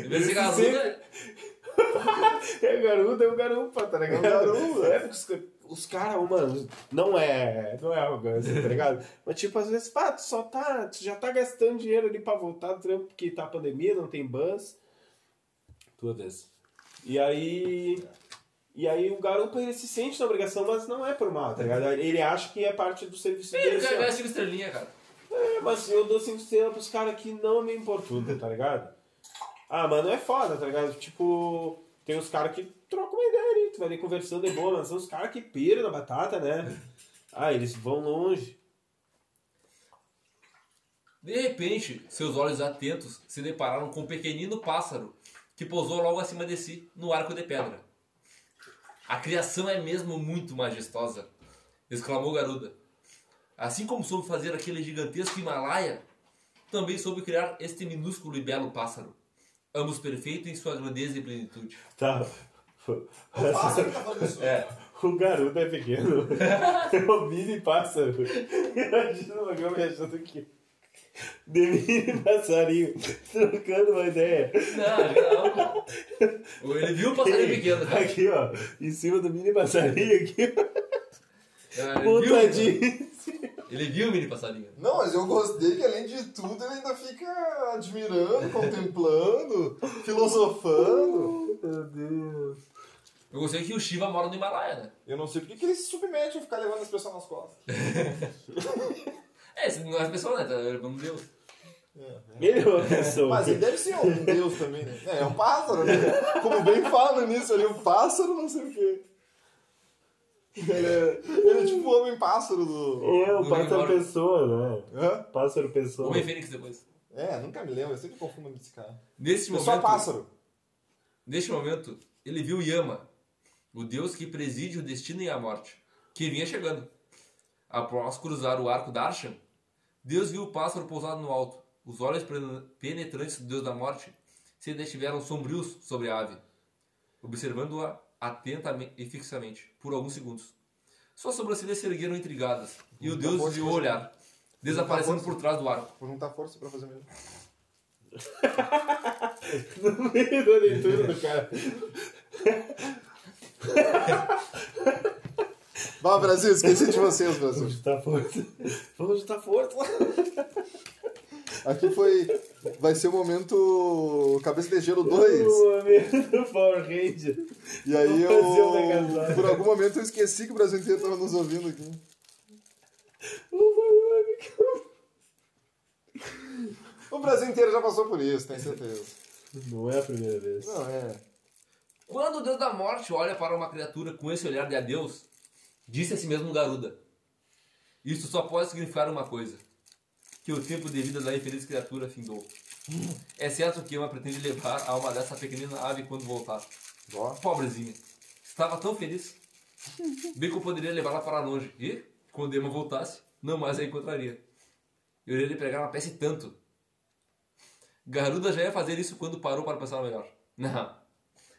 C: Em vez de ser
E: Esse
C: garuda, (laughs)
E: É garuda, é um garupa, tá ligado?
B: É um garupa.
E: É, porque os, caras, mano, não é, não é arrogância, tá ligado? (laughs) Mas tipo, às vezes, pá, tu só tá, tu já tá gastando dinheiro ali pra voltar do trampo porque tá a pandemia, não tem bus. Todas. E aí... E aí o garupa, ele se sente na obrigação, mas não é por mal, tá ligado? Ele acha que é parte do serviço
C: ele
E: dele. ó.
C: ganhar cinco estrelinhas, cara.
E: É, mas eu dou cinco estrelas pros caras que não me importunam, tá ligado? Ah, mano, é foda, tá ligado? Tipo, tem os caras que trocam uma ideia ali, tu vai ali conversando, é boa, mas são os caras que piram na batata, né? (laughs) Ah, eles vão longe.
C: De repente, seus olhos atentos se depararam com um pequenino pássaro que pousou logo acima de si, no arco de pedra. A criação é mesmo muito majestosa, exclamou Garuda. Assim como soube fazer aquele gigantesco Himalaia, também soube criar este minúsculo e belo pássaro, ambos perfeitos em sua grandeza e plenitude.
E: Tá.
B: O pássaro tá.
C: É,
E: O garoto é pequeno. (laughs) É um mini pássaro. Imagina o Magão me achando aqui. De mini passarinho, trocando uma ideia.
C: não, não. Ele viu o passarinho pequeno, cara.
E: Aqui, ó, em cima do mini passarinho aqui, montadinho.
C: ele viu o mini passarinho.
B: Não, mas eu gostei que além de tudo ele ainda fica admirando, contemplando, filosofando.
E: Meu Deus.
C: Eu gostei que o Shiva mora no Himalaia, né?
B: Eu não sei por que que ele se submete a ficar levando as pessoas nas costas. (laughs)
C: É, esse não é pessoa, né? Tá levando Deus.
E: Ele é uma pessoa.
B: Mas ele deve ser um deus também, né? É, é um pássaro, né? Como bem fala início ali, um pássaro não sei o quê. Ele é, ele é tipo o homem-pássaro do...
E: É, o
C: Do
E: pássaro
C: Rigor.
E: pessoa, né?
B: Hã?
E: Pássaro pessoa.
C: Homem Fênix depois.
B: É, nunca me lembro, eu sempre confundo desse cara.
C: Neste
B: É só
C: momento,
B: pássaro.
C: neste momento, ele viu Yama, o deus que preside o destino e a morte, que vinha chegando. Após cruzar o arco Darshan, Deus viu o pássaro pousado no alto. Os olhos pen- penetrantes do deus da morte se detiveram sombrios sobre a ave, observando-a atentamente e fixamente por alguns segundos. Suas sobrancelhas se ergueram intrigadas e o deus desviou o olhar, desaparecendo por trás do arco.
B: Vou juntar força pra fazer mesmo. (laughs) (laughs)
E: No meio da leitura do cara. (laughs) (laughs)
B: Vá, Brasil, esqueci de vocês, Brasil.
E: Vamos juntar força. Vamos juntar força.
B: Aqui foi. Vai ser o momento Cabeça de Gelo 2.
E: O momento Power Ranger.
B: E aí eu. Por algum momento eu esqueci que o Brasil inteiro tava nos ouvindo aqui. O Brasil inteiro já passou por isso, tenho certeza.
E: Não é a primeira vez.
B: Não, é.
C: Quando o Deus da Morte olha para uma criatura com esse olhar de adeus, disse a si mesmo Garuda: Isso só pode significar uma coisa: que o tempo de vida da infeliz criatura findou. É certo que Ema pretende levar a alma dessa pequenina ave quando voltar. Pobrezinha. Estava tão feliz. Bem que eu poderia levá-la para longe. E, quando Ema voltasse, não mais a encontraria. Eu iria lhe pregar uma peça e tanto. Garuda já ia fazer isso quando parou para pensar melhor. Não.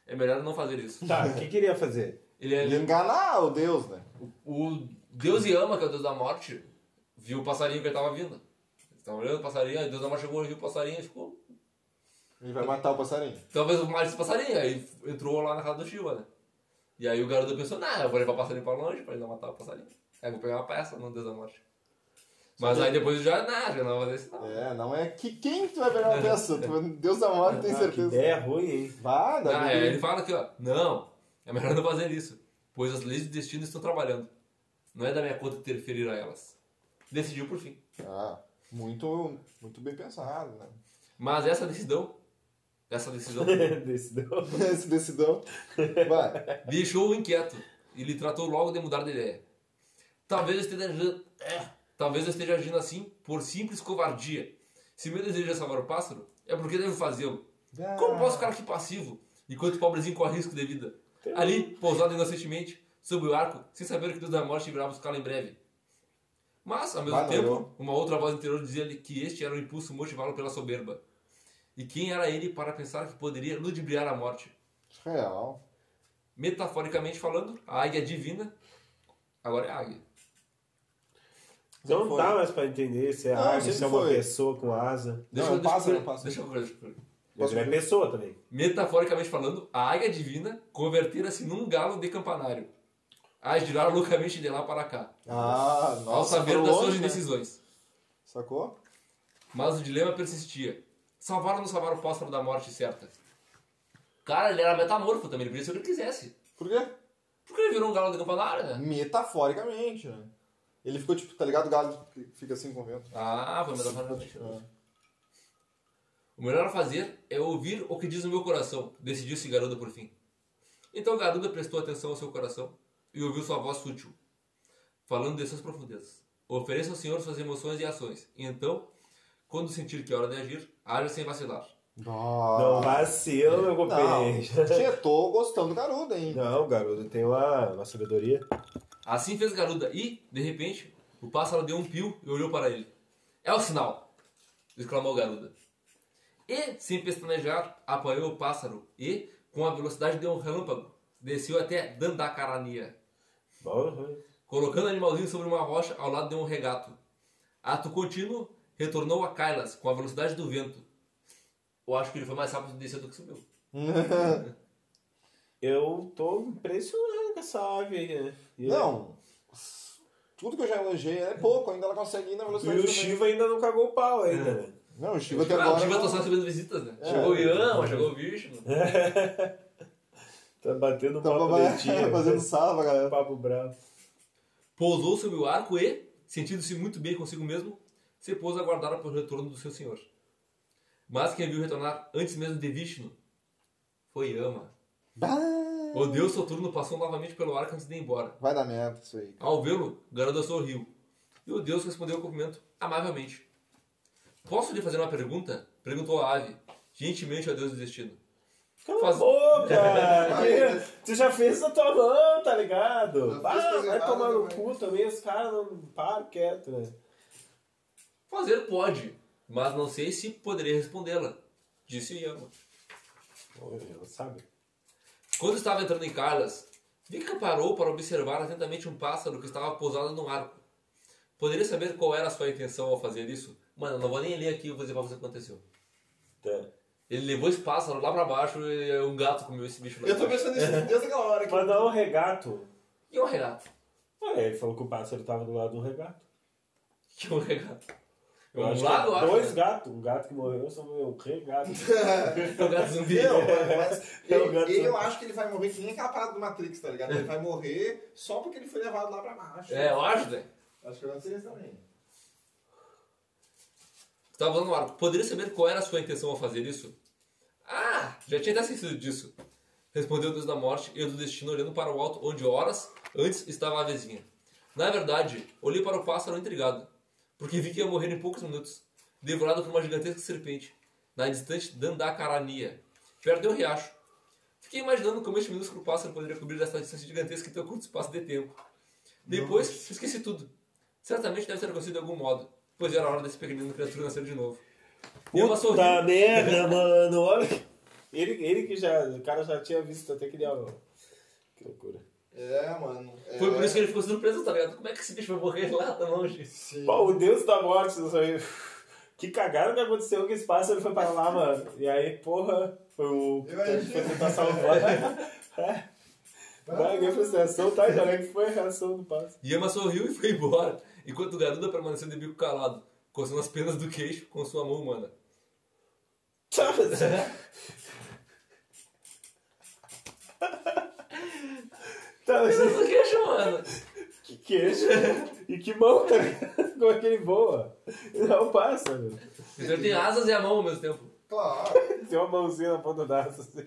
C: É melhor não fazer isso.
E: Tá, o que queria fazer?
C: Ele é,
B: Ele enganar o Deus, né?
C: o Deus Yama, que é o Deus da morte, viu o passarinho que ele estava vindo. Eles estavam olhando o passarinho, aí Deus da morte chegou, viu o passarinho e ficou.
B: Ele vai matar o passarinho.
C: Talvez o mais esse passarinho. Aí entrou lá na casa do Shiva, né? E aí o garoto pensou, não, eu vou levar o passarinho pra longe pra ele não matar o passarinho. Aí eu vou pegar uma peça no Deus da morte. Mas aí depois já, não, já não vai fazer isso não.
B: É, não é que quem tu vai pegar uma (laughs) peça? Deus da morte, tem
E: Ah, que
B: certeza.
E: ideia ruim, hein?
B: Vai, dá
C: Ah, é, ele fala aqui, ó, não, é melhor não fazer isso, pois as leis do destino estão trabalhando. Não é da minha conta interferir a elas. Decidiu por fim.
B: Ah, muito, muito bem pensado, né?
C: Mas essa decisão, essa decisão
E: Decideu.
B: Esse decidão. Vai.
C: deixou-o inquieto e lhe tratou logo de mudar de ideia. Talvez eu esteja é, talvez eu esteja agindo assim por simples covardia. Se meu desejo é salvar o pássaro, é porque devo fazê-lo. Como posso ficar aqui passivo, enquanto o pobrezinho corre risco de vida? Ali, pousado inocentemente, sob o arco, sem saber que Deus da morte virá buscá-lo em breve. Mas, ao mesmo
B: Vai,
C: tempo, uma outra voz interior dizia-lhe que este era o impulso motivá-lo pela soberba. E quem era ele para pensar que poderia ludibriar a morte?
B: Real.
C: Metaforicamente falando, a águia divina agora é águia.
E: Não
B: foi.
E: dá mais pra entender se é
B: Não, sempre
E: se é uma
B: foi.
E: pessoa com asa.
C: Deixa,
B: Não,
C: eu, deixa,
B: passa,
C: eu,
B: não passa.
C: deixa eu deixa
B: Posso
E: é
B: ver?
E: pessoa também.
C: Metaforicamente falando, a águia divina convertera-se num galo de campanário, a girar loucamente de lá para cá,
B: Ah, nossa.
C: ao saber das suas
B: né?
C: indecisões.
B: Sacou?
C: Mas o dilema persistia. Salvar ou não salvar o pássaro da morte certa? Cara, ele era metamorfo também, ele podia ser o que ele quisesse.
B: Por quê?
C: Porque ele virou um galo de campanário, né?
B: Metaforicamente, né? Ele ficou tipo, tá ligado? O galo que fica assim com o vento.
C: Ah, foi metaforicamente.
B: Ah.
C: O melhor a fazer é ouvir o que diz o meu coração, decidiu-se Garuda por fim. Então Garuda prestou atenção ao seu coração e ouviu sua voz sutil, falando de suas profundezas. Ofereça ao Senhor suas emoções e ações, e então, quando sentir que é hora de agir, haja sem vacilar.
E: Não vacila, meu
B: Não,
E: companheiro.
B: Tchê, tô gostando do garoto, hein?
E: Não, garoto, tem uma, uma sabedoria.
C: Assim fez Garuda e, de repente, o pássaro deu um pio e olhou para ele. É o sinal! exclamou Garuda. E, sem pestanejar, apanhou o pássaro e, com a velocidade de um relâmpago, desceu até Dandakarania,
E: Bom,
C: colocando o animalzinho sobre uma rocha ao lado de um regato. Ato contínuo, retornou a Kailas com a velocidade do vento. Eu acho que ele foi mais rápido de descer do que subiu. (laughs)
E: eu tô impressionado com essa ave aí, né? E-
B: Não. Tudo que eu já elogiei é pouco, ainda ela consegue ir na
E: E
B: velocidade
E: o
B: do vento.
E: Shiva ainda não cagou o pau ainda, né?
B: Não, o Shiva até
C: Ah, o
B: agora.
C: Shiva tá só recebendo visitas, né?
B: É.
C: Chegou o Yama, chegou o Vishnu. (laughs)
E: Tá batendo um
B: Tá
E: papo lentinho. (laughs)
B: fazendo salva, galera.
E: Papo bravo.
C: Pousou sobre o arco e, sentindo-se muito bem consigo mesmo, se pôs a aguardar pelo retorno do seu senhor. Mas quem viu retornar antes mesmo de Vishnu foi Yama.
B: Bah,
C: O deus Soturno passou novamente pelo arco antes de ir embora.
B: Vai dar merda isso aí.
C: Ao vê-lo, Garuda sorriu. E o deus respondeu o cumprimento amavelmente. Posso lhe fazer uma pergunta? Perguntou a ave, gentilmente ao deus do destino.
E: Cala
C: Faz-
E: a boca! (laughs) Que- tu já fez a tua mão, tá ligado? Ah, vai tomar no cu também, os caras não param quieto, né?
C: Fazer pode, mas não sei se poderia respondê-la, disse Yama.
E: Ela sabe.
C: Quando estava entrando em Carlas, Vika parou para observar atentamente um pássaro que estava pousado num arco. Poderia saber qual era a sua intenção ao fazer isso? Mano, eu não vou nem ler aqui e vou dizer pra você o que aconteceu.
E: Tá.
C: Ele levou esse pássaro lá pra baixo e um gato comeu esse bicho lá
B: Eu tô pensando nisso desde aquela hora.
E: Mas não, o regato.
C: E um regato?
E: Ah, ele falou que o pássaro tava do lado do regato.
C: Que (laughs) um regato?
E: Eu
C: Um
E: acho
C: lago,
E: que
C: eu acho,
E: dois
C: né?
E: gatos. Um gato que morreu, são um rei gato.
C: O gato zumbi.
B: Não, mas
E: É o
B: ele,
E: gato
B: ele eu acho que ele vai morrer que nem aquela parada do Matrix, tá ligado? Ele vai morrer só porque ele foi levado lá pra baixo.
C: É, eu acho, velho.
B: Acho que vai ser isso também.
C: Tu tava falando, Marco, poderia saber qual era a sua intenção ao fazer isso? Ah, já tinha até esquecido disso. Respondeu o Deus da morte e o do destino olhando para o alto, onde horas antes estava a avezinha. Na verdade, olhei para o pássaro intrigado, porque vi que ia morrer em poucos minutos, devorado por uma gigantesca serpente, na distante Dandacarania, perto de um riacho. Fiquei imaginando como este minúsculo pássaro poderia cobrir essa distância gigantesca em tão curto espaço de tempo. Depois, esqueci tudo. Certamente deve ter acontecido de algum modo, pois era hora desse pequenino criatura nascer de novo. E ela sorriu.
E: Puta merda, (laughs) mano. Olha. Ele, ele que já. O cara já tinha visto até que ele. ó, Que loucura.
B: É, mano. É...
C: Foi por isso que ele ficou surpreso, tá ligado? Como é que esse bicho vai morrer lá tão longe?
B: Sim.
E: Pô, o Deus da morte, não sei. Que cagada que aconteceu que esse pássaro foi para lá, mano. E aí, porra, foi o.
B: Imagina.
E: Foi tentar salvar. (laughs) é. Vai, minha frustração, tá? Já é que foi a reação do pássaro.
C: Yama sorriu e foi embora, enquanto o Garuda permaneceu de bico calado, coçando as penas do queixo com sua mão humana. (laughs)
E: Tá, mas
C: Penas do queixo, mano!
E: que queixo. E que mão, tá ligado? Como é que ele voa? Ele é um pássaro.
C: Então ele tem asas e a mão ao mesmo tempo.
B: Claro.
E: Tem uma mãozinha na ponta da asa, assim.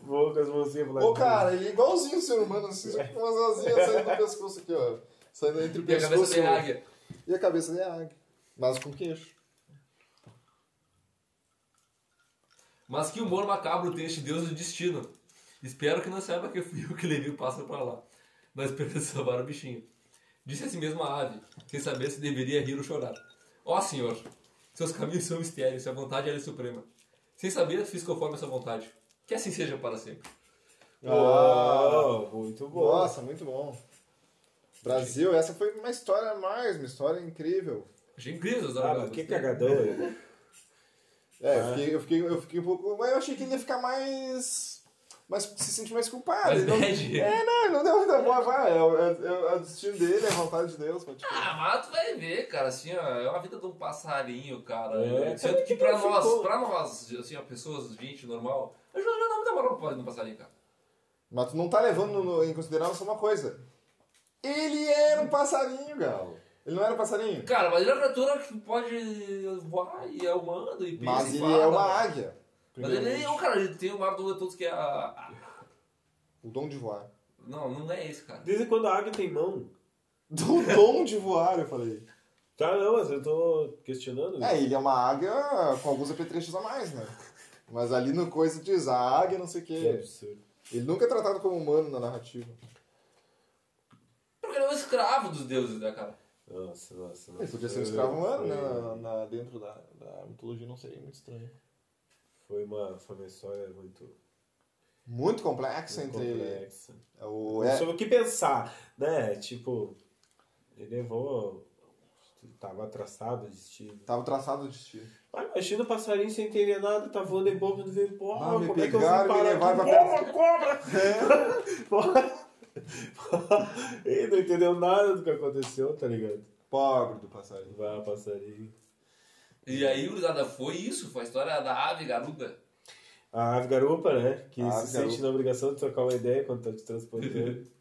E: Voa com as mãozinhas pro lado.
B: Ô, cara, ele é igualzinho o ser humano, assim, só com umas asinhas saindo do pescoço aqui, ó. Saindo entre o
C: E a cabeça
B: pescoço
C: tem águia.
B: e a cabeça de águia. Mas com queixo.
C: Mas que humor macabro tem este deus do destino. Espero que não saiba que fui (laughs) eu que levei o pássaro para lá, na esperança de salvar o bichinho. Disse assim mesmo a ave, sem saber se deveria rir ou chorar. Ó Senhor, seus caminhos são mistérios, e a vontade é a suprema. Sem saber, fiz conforme a sua vontade. Que assim seja para sempre.
E: Oh, muito bom.
B: Nossa, muito bom. Brasil, essa foi uma história a mais, uma história incrível.
C: Achei incrível os
E: Ah, mas que cagadão.
B: É, eu, fiquei, eu, fiquei, eu fiquei um pouco. Mas eu achei que ele ia ficar mais. Mais se sentir mais culpado. Ele não, é, não, ele não deu muita boa. Vai, é, o- é, é o destino dele, é a vontade de Deus. Pode
C: Ah, mas tu vai ver, cara, assim, ó, é uma vida de um passarinho, cara.
E: É,
C: Sendo que
E: que
C: pra (laughs)
E: ficou-
C: nós, pra nós, assim, ó, pessoas, gente normal, eu já não dá muita moral pra um passarinho, cara.
B: Mas tu não tá levando no- em consideração só uma coisa. Ele era um passarinho, Gal. Ele não era um passarinho.
C: Cara, mas ele é uma criatura que pode voar e é humano e pensa
B: Mas ele é uma águia.
C: Mas ele é um cara, ele tem o maior dom de todos que é a... a-
B: O dom de voar.
C: Não, não é esse, cara.
E: Desde quando a águia tem mão? (laughs)
B: Do dom de voar, eu falei.
E: Tá, não, mas eu tô questionando.
B: É, ele é uma águia com alguns apetrechos a mais, né? Mas ali no coisa diz a águia, não sei o
E: Que
B: quê.
E: absurdo.
B: Ele nunca é tratado como humano na narrativa.
C: Porque ele é um escravo dos deuses, né, cara?
E: Nossa, nossa, nossa.
B: Ele podia ser um escravo humano, né? na- dentro da, da mitologia não seria muito estranho.
E: Foi uma, foi uma história muito,
B: Muito complexa
E: muito
B: entre.
E: complexa.
B: O,
E: Não
B: é,
E: soube o que pensar, né? Tipo, ele levou. Tava traçado o destino.
B: tava traçado o destino.
E: Ah, imagina o passarinho sem entender nada, tá voando em boca do veio, porra,
B: Ah, me
E: como é que eu vou
B: pegaram me
E: parar aqui?
B: pra
E: Porra, cobra! Porra. (laughs) (laughs) Ele não entendeu nada do que aconteceu, tá ligado?
B: Pobre do passarinho.
E: Vai, passarinho.
C: E aí, gurizada, foi isso, foi a história da ave garuda.
E: A ave garupa, né? Que
B: A
E: se
B: ave
E: sente
B: garupa.
E: na obrigação de trocar uma ideia quando tá te transportando. (laughs)